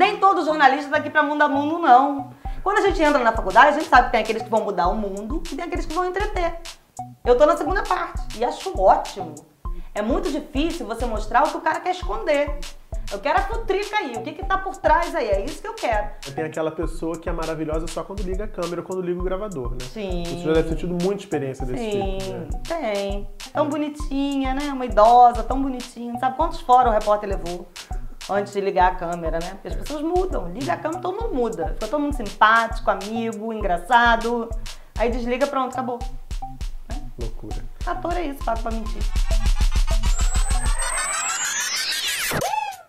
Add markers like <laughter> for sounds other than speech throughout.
Nem todo jornalista tá aqui pra mudar mundo, não. Quando a gente entra na faculdade, a gente sabe que tem aqueles que vão mudar o mundo e tem aqueles que vão entreter. Eu tô na segunda parte e acho ótimo. É muito difícil você mostrar o que o cara quer esconder. Eu quero a futrica aí, o que que tá por trás aí, é isso que eu quero. Tem aquela pessoa que é maravilhosa só quando liga a câmera, quando liga o gravador, né? Sim. Você já deve ter tido muita experiência desse Sim, tipo, né? tem. Tão bonitinha, né? Uma idosa, tão bonitinha. Sabe quantos fora o repórter levou antes de ligar a câmera, né? Porque as pessoas mudam. Liga a câmera, todo mundo muda. Fica todo mundo simpático, amigo, engraçado. Aí desliga, pronto, acabou. Loucura. Ator é isso, pago pra mentir.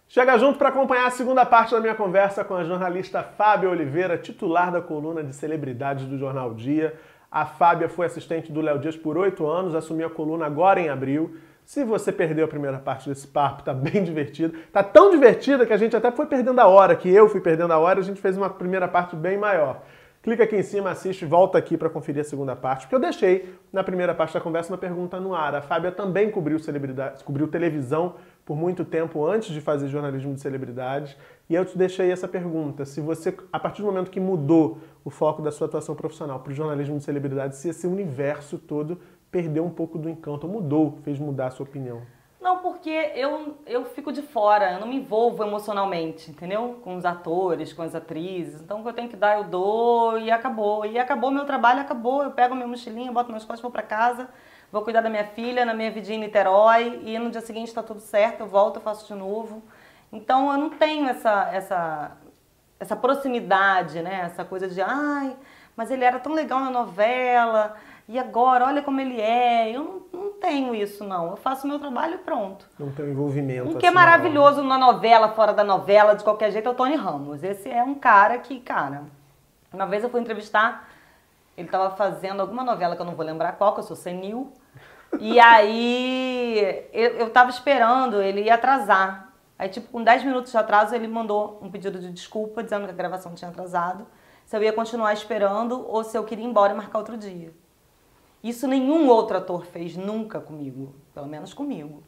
Chega junto para acompanhar a segunda parte da minha conversa com a jornalista Fábia Oliveira, titular da coluna de celebridades do Jornal Dia. A Fábia foi assistente do Léo Dias por oito anos, assumiu a coluna agora em abril. Se você perdeu a primeira parte desse papo, tá bem <laughs> divertido. Tá tão divertida que a gente até foi perdendo a hora, que eu fui perdendo a hora, a gente fez uma primeira parte bem maior. Clica aqui em cima, assiste, volta aqui para conferir a segunda parte, porque eu deixei na primeira parte da conversa uma pergunta no ar. A Fábia também cobriu celebridades, cobriu televisão por muito tempo antes de fazer jornalismo de celebridades, e eu te deixei essa pergunta: se você, a partir do momento que mudou o foco da sua atuação profissional para o jornalismo de celebridades, se esse universo todo perdeu um pouco do encanto, ou mudou, fez mudar a sua opinião. Não, porque eu, eu fico de fora, eu não me envolvo emocionalmente, entendeu? Com os atores, com as atrizes. Então, o que eu tenho que dar, eu dou e acabou. E acabou meu trabalho, acabou. Eu pego minha mochilinha, boto meus costas, vou pra casa, vou cuidar da minha filha, na minha vidinha em Niterói, e no dia seguinte tá tudo certo, eu volto, eu faço de novo. Então, eu não tenho essa, essa, essa proximidade, né? Essa coisa de, ai, mas ele era tão legal na novela, e agora, olha como ele é. Eu não, não tenho isso, não. Eu faço meu trabalho e pronto. Não tem envolvimento. O que é assim, maravilhoso na novela, fora da novela, de qualquer jeito, é o Tony Ramos. Esse é um cara que, cara, uma vez eu fui entrevistar, ele tava fazendo alguma novela que eu não vou lembrar qual, que eu sou senil. E <laughs> aí eu, eu tava esperando, ele ia atrasar. Aí, tipo, com 10 minutos de atraso, ele mandou um pedido de desculpa, dizendo que a gravação tinha atrasado, se eu ia continuar esperando ou se eu queria ir embora e marcar outro dia. Isso nenhum outro ator fez nunca comigo, pelo menos comigo.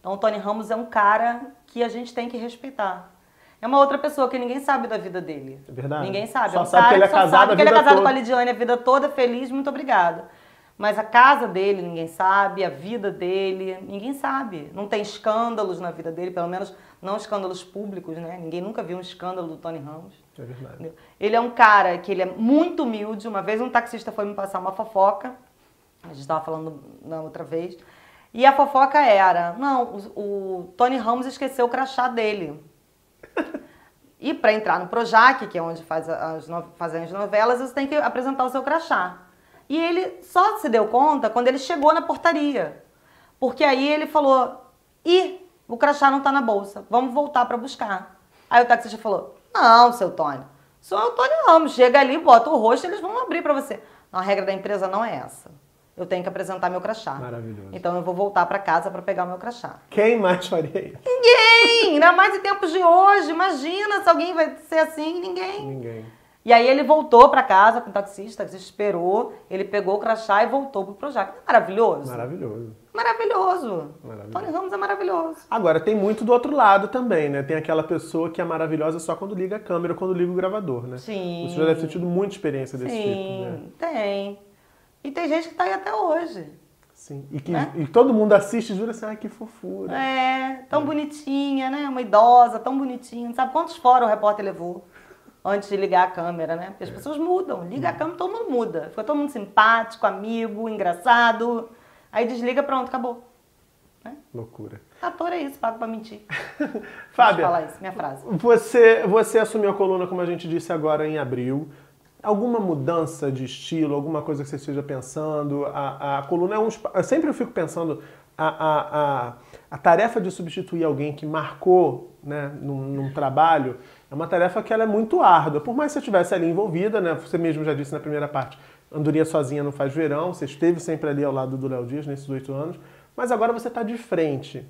Então o Tony Ramos é um cara que a gente tem que respeitar. É uma outra pessoa que ninguém sabe da vida dele. É verdade. Ninguém sabe. Só é um sabe que ele é casado sabe a que ele é casado toda. com a Lidiane a vida toda, feliz, muito obrigada. Mas a casa dele ninguém sabe, a vida dele ninguém sabe. Não tem escândalos na vida dele, pelo menos não escândalos públicos, né? Ninguém nunca viu um escândalo do Tony Ramos. É verdade. Ele é um cara que ele é muito humilde. Uma vez um taxista foi me passar uma fofoca. A gente estava falando na outra vez. E a fofoca era: não, o, o Tony Ramos esqueceu o crachá dele. <laughs> E para entrar no Projac, que é onde faz as, fazem as novelas, você tem que apresentar o seu crachá. E ele só se deu conta quando ele chegou na portaria. Porque aí ele falou: ih, o crachá não tá na bolsa, vamos voltar para buscar. Aí o taxista falou: não, seu Tony, sou o Tony Ramos, chega ali, bota o rosto eles vão abrir para você. Não, a regra da empresa não é essa. Eu tenho que apresentar meu crachá. Maravilhoso. Então eu vou voltar para casa para pegar o meu crachá. Quem mais faria isso? Ninguém! Ainda mais em tempos de hoje. Imagina se alguém vai ser assim, ninguém. Ninguém. E aí ele voltou para casa com o taxista, o esperou, ele pegou o crachá e voltou pro Projac. Maravilhoso. Maravilhoso. Maravilhoso. Maravilhoso. Tony Ramos é maravilhoso. Agora, tem muito do outro lado também, né? Tem aquela pessoa que é maravilhosa só quando liga a câmera ou quando liga o gravador, né? Sim. Você já deve ter tido muita experiência desse Sim, tipo, né? tem. E tem gente que tá aí até hoje. Sim. E que Né? e todo mundo assiste e jura assim, ai, que fofura. É, tão bonitinha, né? Uma idosa, tão bonitinha. Sabe quantos fora o repórter levou antes de ligar a câmera, né? Porque as pessoas mudam. Liga a câmera, todo mundo muda. Fica todo mundo simpático, amigo, engraçado. Aí desliga, pronto, acabou. Loucura. Ator é isso, pago pra mentir. <laughs> Fábia, falar isso, minha frase. Você, você assumiu a coluna, como a gente disse agora, em abril. Alguma mudança de estilo, alguma coisa que você esteja pensando? A, a coluna é um. Eu sempre fico pensando, a, a, a, a tarefa de substituir alguém que marcou né, num, num trabalho é uma tarefa que ela é muito árdua. Por mais que você estivesse ali envolvida, né? Você mesmo já disse na primeira parte, Andorinha sozinha não faz verão, você esteve sempre ali ao lado do Léo Dias nesses oito anos, mas agora você está de frente.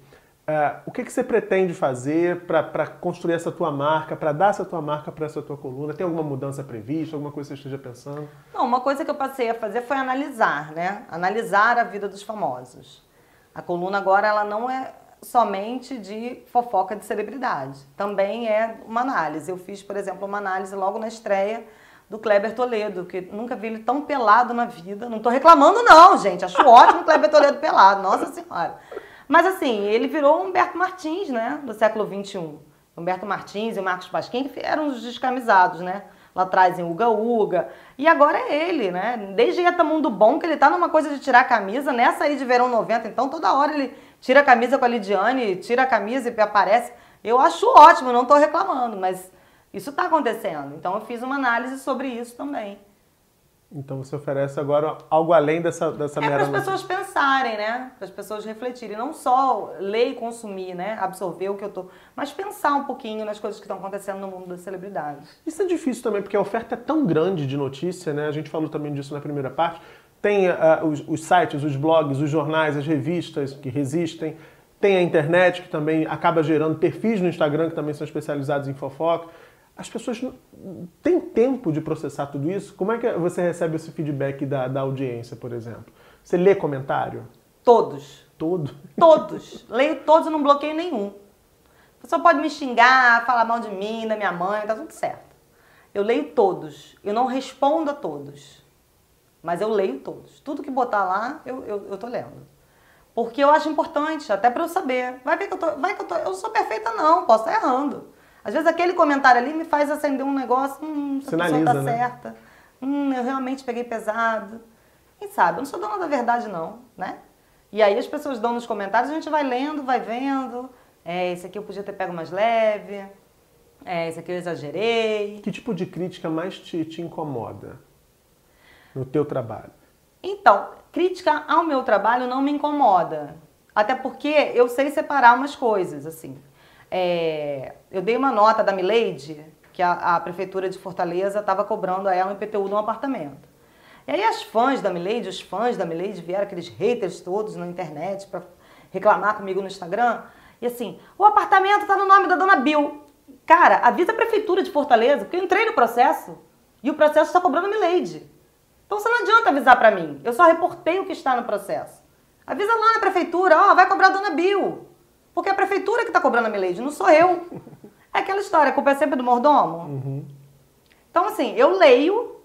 É, o que, que você pretende fazer para construir essa tua marca, para dar essa tua marca para essa tua coluna? Tem alguma mudança prevista, alguma coisa que você esteja pensando? Não, uma coisa que eu passei a fazer foi analisar, né? Analisar a vida dos famosos. A coluna agora ela não é somente de fofoca de celebridade. Também é uma análise. Eu fiz, por exemplo, uma análise logo na estreia do Kleber Toledo, que nunca vi ele tão pelado na vida. Não tô reclamando não, gente. Acho ótimo o Kleber Toledo pelado, nossa senhora. Mas assim, ele virou Humberto Martins, né, do século XXI. Humberto Martins e o Marcos Pasquim, eram os descamisados, né? Lá atrás em Uga Uga. E agora é ele, né? Desde Eta Mundo Bom, que ele tá numa coisa de tirar a camisa, nessa aí de verão 90, então toda hora ele tira a camisa com a Lidiane, tira a camisa e aparece. Eu acho ótimo, não tô reclamando, mas isso está acontecendo. Então eu fiz uma análise sobre isso também. Então você oferece agora algo além dessa, dessa é mera... para as pessoas pensarem, né? Para as pessoas refletirem. Não só ler e consumir, né? Absorver o que eu tô... Mas pensar um pouquinho nas coisas que estão acontecendo no mundo das celebridades. Isso é difícil também, porque a oferta é tão grande de notícia, né? A gente falou também disso na primeira parte. Tem uh, os, os sites, os blogs, os jornais, as revistas que resistem. Tem a internet, que também acaba gerando perfis no Instagram, que também são especializados em fofoca as pessoas têm tempo de processar tudo isso? Como é que você recebe esse feedback da, da audiência, por exemplo? Você lê comentário? Todos. Todo? Todos. <laughs> Leio todos e não bloqueio nenhum. A pessoa pode me xingar, falar mal de mim, da minha mãe, tá tudo certo. Eu leio todos. Eu não respondo a todos. Mas eu leio todos. Tudo que botar lá, eu, eu, eu tô lendo. Porque eu acho importante, até para eu saber. Vai ver que eu tô. Vai que eu tô. Eu sou perfeita, não, posso estar errando. Às vezes aquele comentário ali me faz acender um negócio, hum, essa Sinaliza, pessoa tá né? certa. Hum, eu realmente peguei pesado. Quem sabe? Eu não sou dona da verdade, não, né? E aí as pessoas dão nos comentários, a gente vai lendo, vai vendo. É, esse aqui eu podia ter pego mais leve. É, esse aqui eu exagerei. Que tipo de crítica mais te, te incomoda no teu trabalho? Então, crítica ao meu trabalho não me incomoda. Até porque eu sei separar umas coisas, assim. É, eu dei uma nota da Mileide, que a, a prefeitura de Fortaleza estava cobrando a ela um IPTU de um apartamento. E aí as fãs da Mileide, os fãs da Mileide vieram, aqueles haters todos na internet para reclamar comigo no Instagram. E assim, o apartamento está no nome da dona Bill. Cara, avisa a prefeitura de Fortaleza, porque eu entrei no processo e o processo está cobrando a Mileide. Então você não adianta avisar para mim. Eu só reportei o que está no processo. Avisa lá na prefeitura, ó, vai cobrar a dona Bill. Porque é a prefeitura que está cobrando a Milady, não sou eu. É aquela história, a culpa é sempre do mordomo. Uhum. Então, assim, eu leio,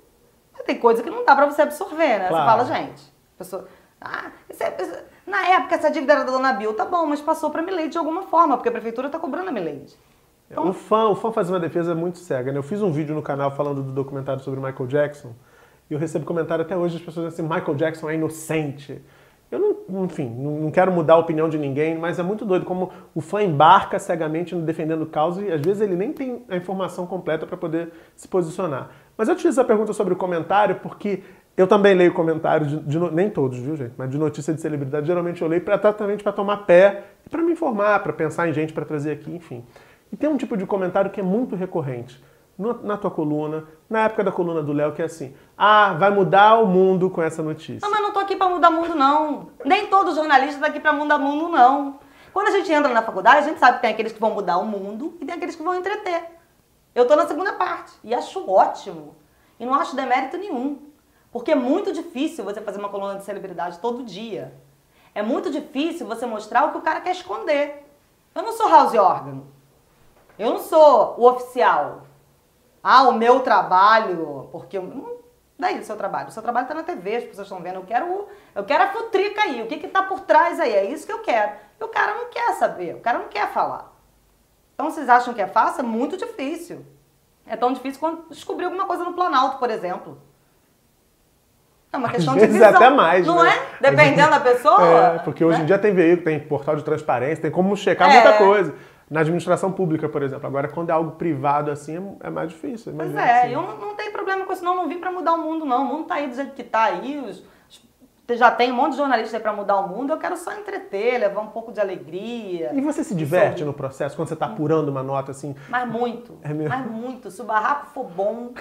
mas tem coisa que não dá para você absorver, né? Claro. Você fala, gente, pessoa, ah, é, na época essa dívida era da Dona Bill, tá bom, mas passou para a Milady de alguma forma, porque a prefeitura está cobrando a Milady. Então, o, fã, o fã faz uma defesa muito cega, né? Eu fiz um vídeo no canal falando do documentário sobre Michael Jackson, e eu recebo comentário até hoje das pessoas assim, Michael Jackson é inocente. Eu não, enfim, não quero mudar a opinião de ninguém, mas é muito doido como o fã embarca cegamente defendendo causa e às vezes ele nem tem a informação completa para poder se posicionar. Mas eu te fiz a pergunta sobre o comentário porque eu também leio comentários, de, de, nem todos, viu, gente? Mas de notícia de celebridade, geralmente eu leio exatamente para tomar pé para me informar, para pensar em gente para trazer aqui, enfim. E tem um tipo de comentário que é muito recorrente na tua coluna, na época da coluna do Léo, que é assim: ah, vai mudar o mundo com essa notícia. Não, mas não tô aqui para mudar o mundo, não. Nem todo jornalista tá aqui para mudar o mundo, não. Quando a gente entra na faculdade, a gente sabe que tem aqueles que vão mudar o mundo e tem aqueles que vão entreter. Eu tô na segunda parte e acho ótimo. E não acho demérito nenhum. Porque é muito difícil você fazer uma coluna de celebridade todo dia. É muito difícil você mostrar o que o cara quer esconder. Eu não sou house órgano. Eu não sou o oficial. Ah, o meu trabalho, porque hum, daí o seu trabalho. O seu trabalho está na TV, as pessoas estão vendo. Eu quero, eu quero a futrica aí. O que está por trás aí? É isso que eu quero. E o cara não quer saber, o cara não quer falar. Então vocês acham que é fácil? É muito difícil. É tão difícil quanto descobrir alguma coisa no Planalto, por exemplo. É uma questão Às vezes de visão. até mais, Não né? é? Dependendo da pessoa. É, porque hoje né? em dia tem veículo, tem portal de transparência, tem como checar é. muita coisa na administração pública, por exemplo. Agora, quando é algo privado assim, é, mais difícil. Pois é, assim. eu não, não tenho problema com isso, não. Não vim para mudar o mundo, não. O mundo tá aí do jeito que tá aí. Os, já tem um monte de jornalistas aí para mudar o mundo. Eu quero só entreter, levar um pouco de alegria. E você se diverte no processo quando você está apurando uma nota assim? Mas muito. É mesmo? Mas muito. Se o barraco for bom.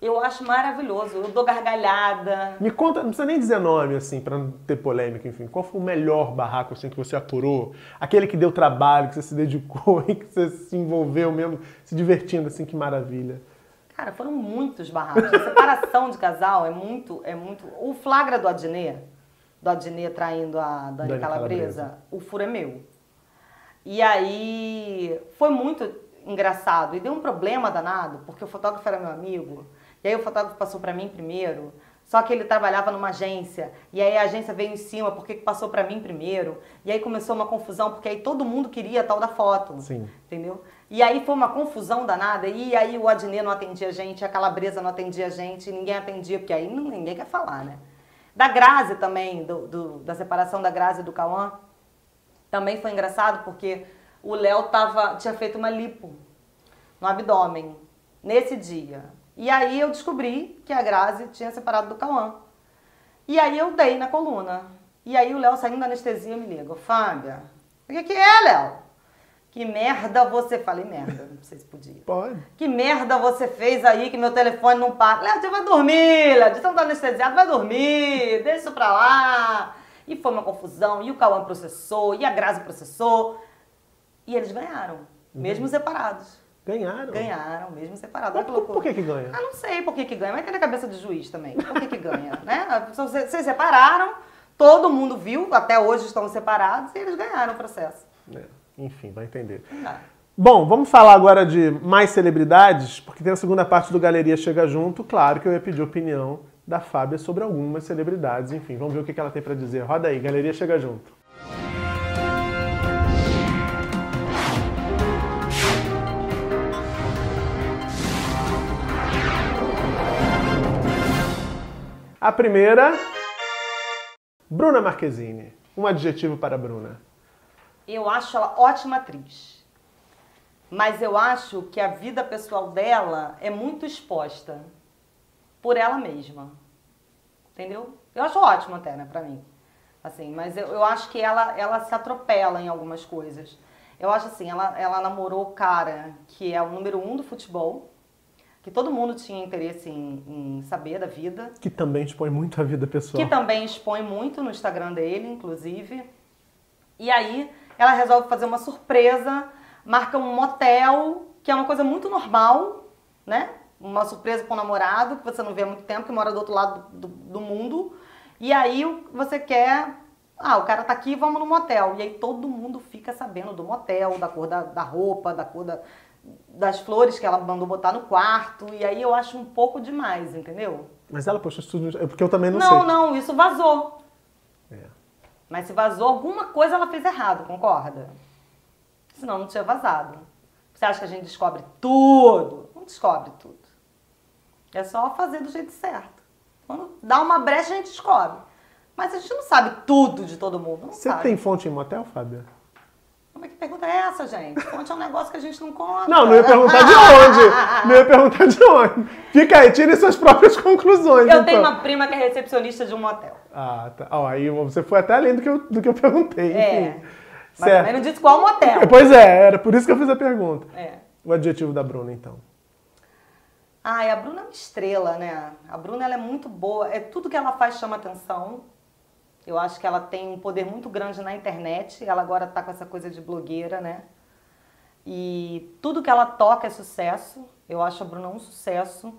Eu acho maravilhoso, eu dou gargalhada. Me conta, não precisa nem dizer nome, assim, para não ter polêmica, enfim. Qual foi o melhor barraco, assim, que você apurou? Aquele que deu trabalho, que você se dedicou <laughs> e que você se envolveu mesmo, se divertindo, assim, que maravilha. Cara, foram muitos barracos. A separação de casal é muito, é muito... O flagra do Adnet, do Adnet traindo a Dani, Dani Calabresa, Calabresa, o furo é meu. E aí foi muito engraçado. E deu um problema danado, porque o fotógrafo era meu amigo. E aí o fotógrafo passou para mim primeiro. Só que ele trabalhava numa agência, e aí a agência veio em cima, porque passou para mim primeiro. E aí começou uma confusão, porque aí todo mundo queria a tal da foto. Sim. Entendeu? E aí foi uma confusão danada, e aí o Adnê não atendia a gente, a Calabresa não atendia a gente, ninguém atendia, porque aí ninguém quer falar, né? Da Grazi também, do, do, da separação da Grazi e do Cauã, também foi engraçado, porque o Léo tava, tinha feito uma lipo no abdômen nesse dia. E aí eu descobri que a Grazi tinha separado do Cauã. E aí eu dei na coluna. E aí o Léo saindo da anestesia me liga, Fábia, o que, que é, Léo? Que merda você. Falei merda, não sei se podia. Pode. Que merda você fez aí que meu telefone não para? Léo, você vai dormir, Léo. De tanto anestesiado, vai dormir. Deixa isso pra lá. E foi uma confusão. E o Cauã processou, e a Grazi processou. E eles ganharam, mesmo separados. Ganharam? Ganharam, mesmo separados. Mas por, por que que ganha? Ah, não sei por que que ganha, mas tem na cabeça do juiz também. Por que que ganha, né? <laughs> Vocês separaram, todo mundo viu, até hoje estão separados, e eles ganharam o processo. É, enfim, vai entender. Tá. Bom, vamos falar agora de mais celebridades, porque tem a segunda parte do Galeria Chega Junto. Claro que eu ia pedir opinião da Fábia sobre algumas celebridades. Enfim, vamos ver o que ela tem pra dizer. Roda aí, Galeria Chega Junto. A primeira, Bruna Marquezine. Um adjetivo para Bruna. Eu acho ela ótima atriz. Mas eu acho que a vida pessoal dela é muito exposta por ela mesma. Entendeu? Eu acho ótimo até, né, pra mim. Assim, mas eu, eu acho que ela, ela se atropela em algumas coisas. Eu acho assim, ela, ela namorou o cara que é o número um do futebol, que todo mundo tinha interesse em, em saber da vida. Que também expõe muito a vida pessoal. Que também expõe muito no Instagram dele, inclusive. E aí ela resolve fazer uma surpresa, marca um motel, que é uma coisa muito normal, né? Uma surpresa com um namorado, que você não vê há muito tempo, que mora do outro lado do, do mundo. E aí você quer. Ah, o cara tá aqui, vamos no motel. E aí todo mundo fica sabendo do motel, da cor da, da roupa, da cor da, das flores que ela mandou botar no quarto. E aí eu acho um pouco demais, entendeu? Mas ela postou isso tudo, no- é porque eu também não, Não, sei. não, isso vazou. É. Mas se vazou, alguma coisa ela fez errado, concorda? Senão não tinha vazado. Você acha que a gente descobre tudo? Não descobre tudo. É só fazer do jeito certo. Quando dá uma brecha, a gente descobre. Mas a gente não sabe tudo de todo mundo. Não Você sabe. tem fonte em motel, Fábia? Como é que pergunta é essa, gente? Fonte é um negócio que a gente não conta. Não, não ia perguntar de onde. Não ia perguntar de onde. Fica aí, tire suas próprias conclusões. Eu então. tenho uma prima que é recepcionista de um motel. Ah, tá. Ó, aí você foi até além do que eu, do que eu perguntei. É. Enfim. Mas certo. também não disse qual motel. <laughs> Pois é, era por isso que eu fiz a pergunta. É. O adjetivo da Bruna, então. Ai, a Bruna é uma estrela, né? A Bruna ela é muito boa. É tudo que ela faz chama atenção. Eu acho que ela tem um poder muito grande na internet. Ela agora tá com essa coisa de blogueira, né? E tudo que ela toca é sucesso. Eu acho a Bruna um sucesso.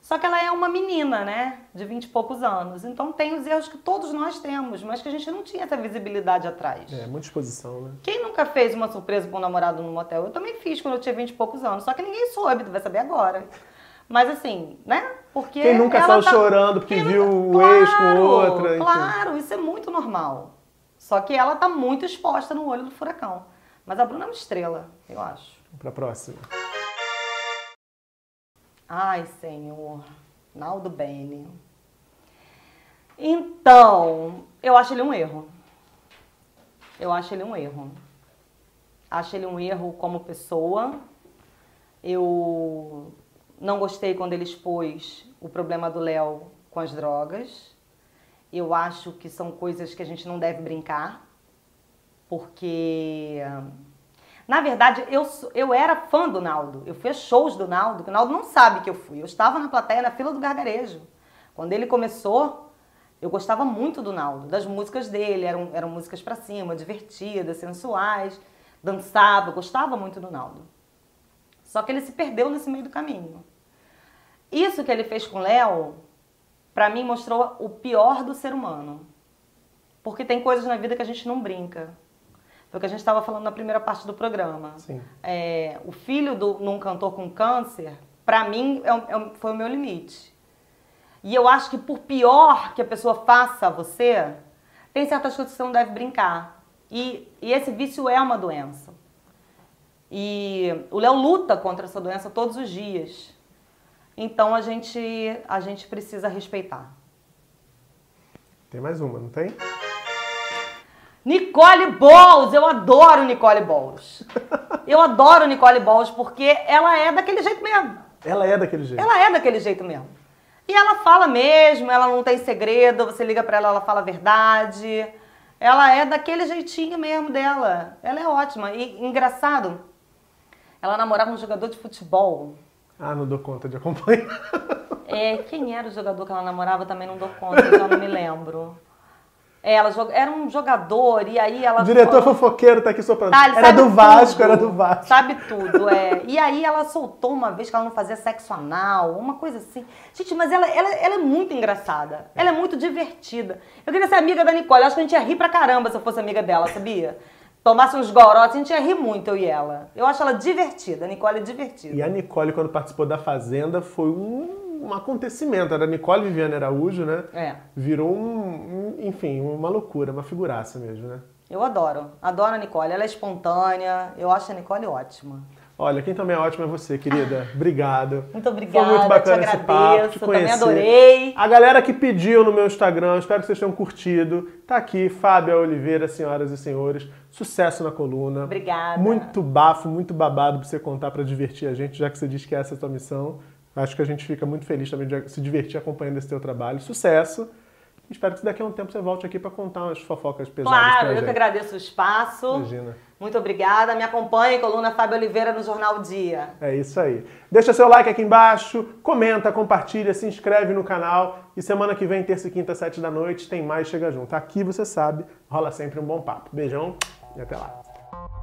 Só que ela é uma menina, né? De 20 e poucos anos. Então tem os erros que todos nós temos, mas que a gente não tinha essa visibilidade atrás. É, muita exposição, né? Quem nunca fez uma surpresa para um namorado no motel? Eu também fiz quando eu tinha 20 e poucos anos, só que ninguém soube, tu vai saber agora. Mas assim, né? Porque Quem nunca saiu chorando porque Quem viu nunca- o ex com outra, enfim. Claro, isso é muito normal. Só que ela tá muito exposta no olho do furacão. Mas a Bruna é uma estrela, eu acho. Pra próxima. Ai, senhor. Naldo Bene. Então, eu acho ele um erro. Eu acho ele um erro. Acho ele um erro como pessoa. Eu não gostei quando ele expôs o problema do Léo com as drogas. Eu acho que são coisas que a gente não deve brincar, porque na verdade, eu, eu era fã do Naldo. Eu fui a shows do Naldo, que o Naldo não sabe que eu fui. Eu estava na plateia, na fila do gargarejo. Quando ele começou, eu gostava muito do Naldo, das músicas dele. Eram, eram músicas pra cima, divertidas, sensuais. Dançava, gostava muito do Naldo. Só que ele se perdeu nesse meio do caminho. Isso que ele fez com o Léo, pra mim, mostrou o pior do ser humano. Porque tem coisas na vida que a gente não brinca. Foi o que a gente estava falando na primeira parte do programa. É, o filho de um cantor com câncer, para mim, é, é, foi o meu limite. E eu acho que por pior que a pessoa faça a você, tem certas coisas que você não deve brincar. E, e esse vício é uma doença. E o Léo luta contra essa doença todos os dias. Então a gente, a gente precisa respeitar. Tem mais uma, não tem? Nicole Balls, eu adoro Nicole Balls. <laughs> Eu adoro Nicole Balls porque ela é daquele jeito mesmo. Ela é daquele jeito. Ela é daquele jeito mesmo. E ela fala mesmo, ela não tem segredo, você liga para ela, ela fala a verdade. Ela é daquele jeitinho mesmo dela. Ela é ótima. E engraçado, ela namorava um jogador de futebol. Ah, não dou conta de acompanhar. É, quem era o jogador que ela namorava também não dou conta, já não me lembro. É, ela era um jogador e aí ela. O diretor fofoqueiro tá aqui soprando. Ah, era do tudo, Vasco, era do Vasco. Sabe tudo, é. E aí ela soltou uma vez que ela não fazia sexo anal, uma coisa assim. Gente, mas ela, ela, ela é muito engraçada. Ela é muito divertida. Eu queria ser amiga da Nicole. Eu acho que a gente ia rir pra caramba se eu fosse amiga dela, sabia? Tomasse uns gorotes, a gente ia rir muito, eu e ela. Eu acho ela divertida, a Nicole é divertida. E a Nicole, quando participou da Fazenda, foi um um acontecimento. Era Nicole Viviane Araújo, né? É. Virou um, um, enfim, uma loucura, uma figuraça mesmo, né? Eu adoro. Adoro a Nicole. Ela é espontânea. Eu acho a Nicole ótima. Olha, quem também é ótimo é você, querida. Obrigado. <laughs> Muito obrigada. Foi muito bacana te esse papo, te conhecer. Também adorei. A galera que pediu no meu Instagram, espero que vocês tenham curtido. Tá aqui, Fábia Oliveira, senhoras e senhores. Sucesso na coluna. Obrigada. Muito bafo, muito babado pra você contar para divertir a gente, já que você diz que essa é a tua missão. Acho que a gente fica muito feliz também de se divertir acompanhando esse teu trabalho. Sucesso! Espero que daqui a um tempo você volte aqui para contar umas fofocas pesadas Claro, eu gente. que agradeço o espaço. Imagina. Muito obrigada. Me acompanhe, coluna Fábio Oliveira no Jornal Dia. É isso aí. Deixa seu like aqui embaixo, comenta, compartilha, se inscreve no canal. E semana que vem, terça e quinta, sete da noite, tem mais Chega Junto. Aqui, você sabe, rola sempre um bom papo. Beijão e até lá. you